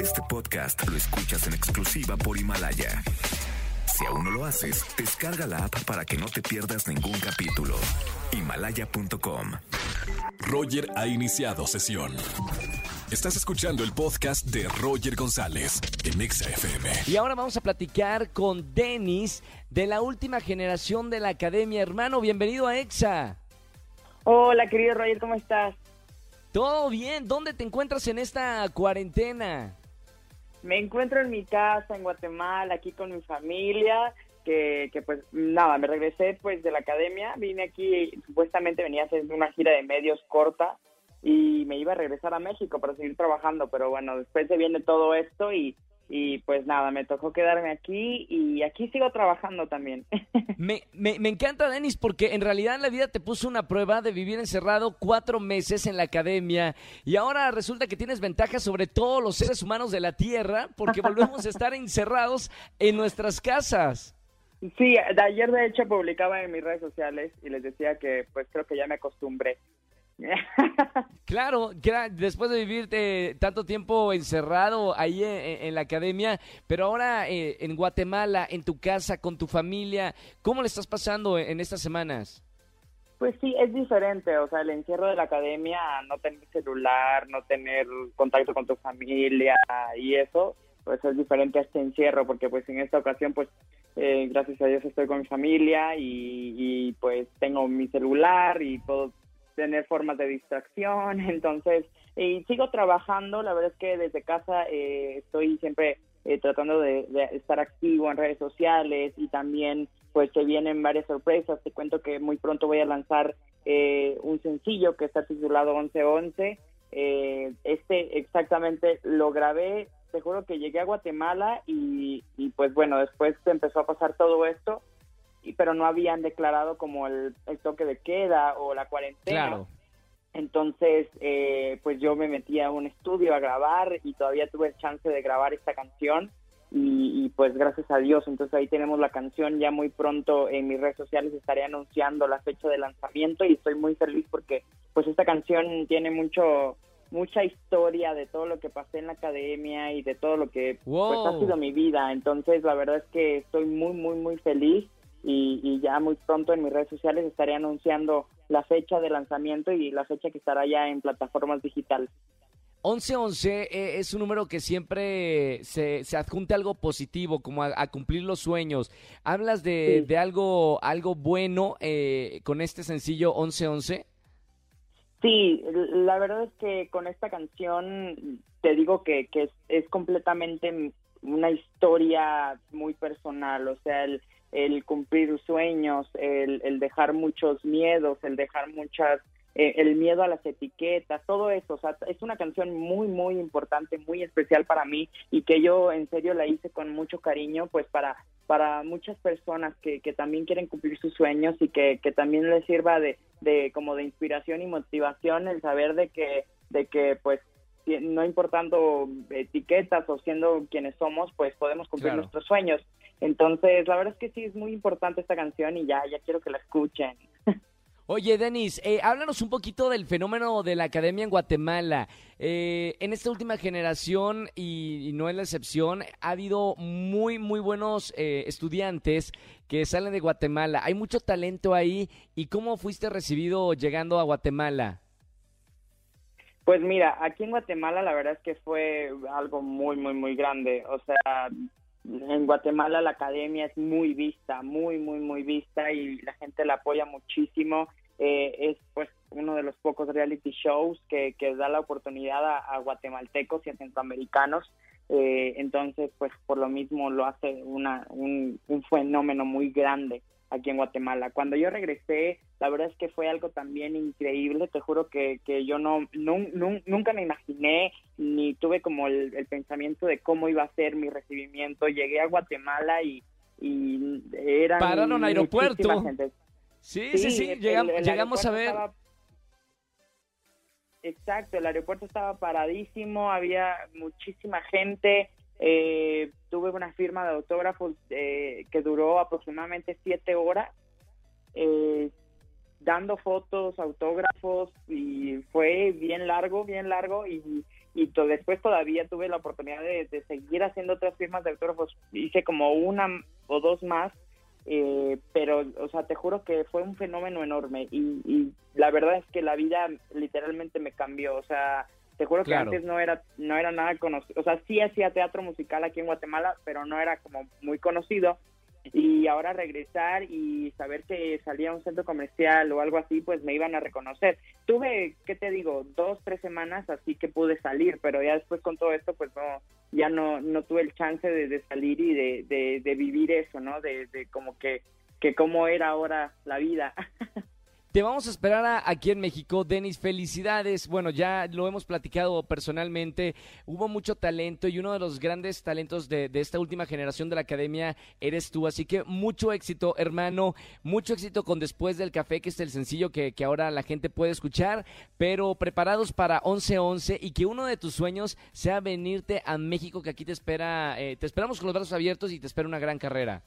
Este podcast lo escuchas en exclusiva por Himalaya. Si aún no lo haces, descarga la app para que no te pierdas ningún capítulo. Himalaya.com. Roger ha iniciado sesión. Estás escuchando el podcast de Roger González en Exa FM. Y ahora vamos a platicar con Denis de la última generación de la academia. Hermano, bienvenido a EXA. Hola, querido Roger, ¿cómo estás? Todo bien, ¿dónde te encuentras en esta cuarentena? Me encuentro en mi casa en Guatemala, aquí con mi familia, que, que pues nada, me regresé pues de la academia, vine aquí, supuestamente venía a hacer una gira de medios corta y me iba a regresar a México para seguir trabajando, pero bueno, después se viene todo esto y, y pues nada, me tocó quedarme aquí y aquí sigo trabajando también. Me, me, me encanta, Denis, porque en realidad la vida te puso una prueba de vivir encerrado cuatro meses en la academia y ahora resulta que tienes ventajas sobre todos los seres humanos de la Tierra porque volvemos a estar encerrados en nuestras casas. Sí, de ayer de hecho publicaba en mis redes sociales y les decía que pues creo que ya me acostumbré. Claro, después de vivir tanto tiempo encerrado ahí en, en la academia, pero ahora eh, en Guatemala, en tu casa, con tu familia, ¿cómo le estás pasando en estas semanas? Pues sí, es diferente, o sea, el encierro de la academia, no tener celular, no tener contacto con tu familia y eso, pues es diferente a este encierro, porque pues en esta ocasión, pues eh, gracias a Dios estoy con mi familia y, y pues tengo mi celular y puedo tener formas de distracción, entonces, y sigo trabajando, la verdad es que desde casa eh, estoy siempre eh, tratando de, de estar activo en redes sociales y también pues se vienen varias sorpresas, te cuento que muy pronto voy a lanzar eh, un sencillo que está titulado 1111, eh, este exactamente lo grabé, te juro que llegué a Guatemala y, y pues bueno, después empezó a pasar todo esto pero no habían declarado como el, el toque de queda o la cuarentena. Claro. Entonces, eh, pues yo me metí a un estudio a grabar y todavía tuve chance de grabar esta canción y, y, pues gracias a Dios, entonces ahí tenemos la canción. Ya muy pronto en mis redes sociales estaré anunciando la fecha de lanzamiento y estoy muy feliz porque pues esta canción tiene mucho mucha historia de todo lo que pasé en la academia y de todo lo que pues ha sido mi vida, entonces la verdad es que estoy muy muy muy feliz y, y ya muy pronto en mis redes sociales estaré anunciando la fecha de lanzamiento y la fecha que estará ya en plataformas digitales. 1111 eh, es un número que siempre se, se adjunta algo positivo, como a, a cumplir los sueños. ¿Hablas de, Sí. de algo, algo bueno eh, con este sencillo 1111? Sí, la verdad es que con esta canción te digo que, que es, es completamente una historia muy personal, o sea, el, el cumplir sueños, el, el dejar muchos miedos, el dejar muchas, eh, el miedo a las etiquetas, todo eso, o sea, es una canción muy, muy importante, muy especial para mí y que yo en serio la hice con mucho cariño, pues para para muchas personas que, que también quieren cumplir sus sueños y que, que también les sirva de, de como de inspiración y motivación el saber de que de que pues no importando etiquetas o siendo quienes somos pues podemos cumplir Claro. nuestros sueños entonces la verdad es que sí es muy importante esta canción y ya ya quiero que la escuchen Oye, Denis, eh, háblanos un poquito del fenómeno de la academia en Guatemala. Eh, en esta última generación, y, y no es la excepción, ha habido muy, muy buenos eh, estudiantes que salen de Guatemala. Hay mucho talento ahí. ¿Y cómo fuiste recibido llegando a Guatemala? Pues mira, aquí en Guatemala la verdad es que fue algo muy, muy, muy grande. O sea, en Guatemala la academia es muy vista, muy, muy, muy vista y la gente la apoya muchísimo. Eh, es pues uno de los pocos reality shows que, que da la oportunidad a, guatemaltecos y a centroamericanos. Eh, entonces, pues por lo mismo lo hace una, un, un fenómeno muy grande aquí en Guatemala. Cuando yo regresé, la verdad es que fue algo también increíble, te juro que, que yo no, nun- nun- nunca me imaginé ni tuve como el, el pensamiento de cómo iba a ser mi recibimiento. Llegué a Guatemala y, y era Pararon aeropuerto. gente. Sí, sí, sí, el- llegam- el llegamos a ver. estaba- Exacto, el aeropuerto estaba paradísimo, había muchísima gente. eh, tuve una firma de autógrafos eh, que duró aproximadamente siete horas, eh, dando fotos, autógrafos y fue bien largo, bien largo y, y después todavía tuve la oportunidad de, seguir haciendo otras firmas de autógrafos, hice como una o dos más, eh, pero, o sea, te juro que fue un fenómeno enorme y, la verdad es que la vida literalmente me cambió, o sea, te juro que antes no era no era nada conocido, o sea, sí hacía teatro musical aquí en Guatemala, pero no era como muy conocido y ahora regresar y saber que salía a un centro comercial o algo así, pues me iban a reconocer. Tuve, ¿qué te digo? Dos, tres semanas así que pude salir, pero ya después con todo esto, pues no, ya no, no tuve el chance de, salir y de, de, vivir eso, ¿no? De, de como que, que cómo era ahora la vida. Te vamos a esperar aquí en México. Denis, felicidades. Bueno, ya lo hemos platicado personalmente. Hubo mucho talento y uno de los grandes talentos de, esta última generación de la academia eres tú. Así que mucho éxito, hermano. Mucho éxito con Después del Café, que es el sencillo que, ahora la gente puede escuchar. Pero preparados para 11-11 y que uno de tus sueños sea venirte a México, que aquí te espera. Eh, te esperamos con los brazos abiertos y te espera una gran carrera.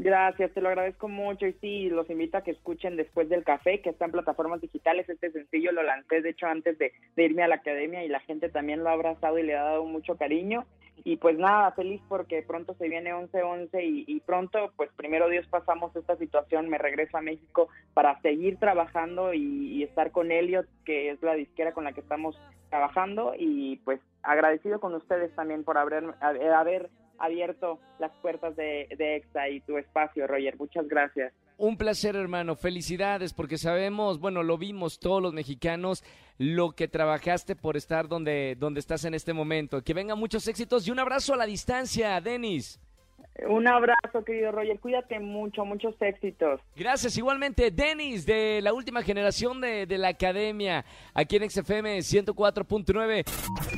Gracias, te lo agradezco mucho y sí, los invito a que escuchen después del café, que está en plataformas digitales. Este sencillo lo lancé, de hecho, antes de, irme a la academia y la gente también lo ha abrazado y le ha dado mucho cariño. Y pues nada, feliz porque pronto se viene 11-11 y, pronto, pues primero Dios pasamos esta situación, me regreso a México para seguir trabajando y, estar con Elliot, que es la disquera con la que estamos trabajando y pues agradecido con ustedes también por haber, haber abierto las puertas de, de EXA y tu espacio, Roger. Muchas gracias. Un placer, hermano. Felicidades, porque sabemos, bueno, lo vimos todos los mexicanos, lo que trabajaste por estar donde, donde estás en este momento. Que vengan muchos éxitos y un abrazo a la distancia, Denis. Un abrazo, querido Roger. Cuídate mucho, muchos éxitos. Gracias, igualmente. Denis, de la última generación de, de la academia, aquí en XFM 104.9.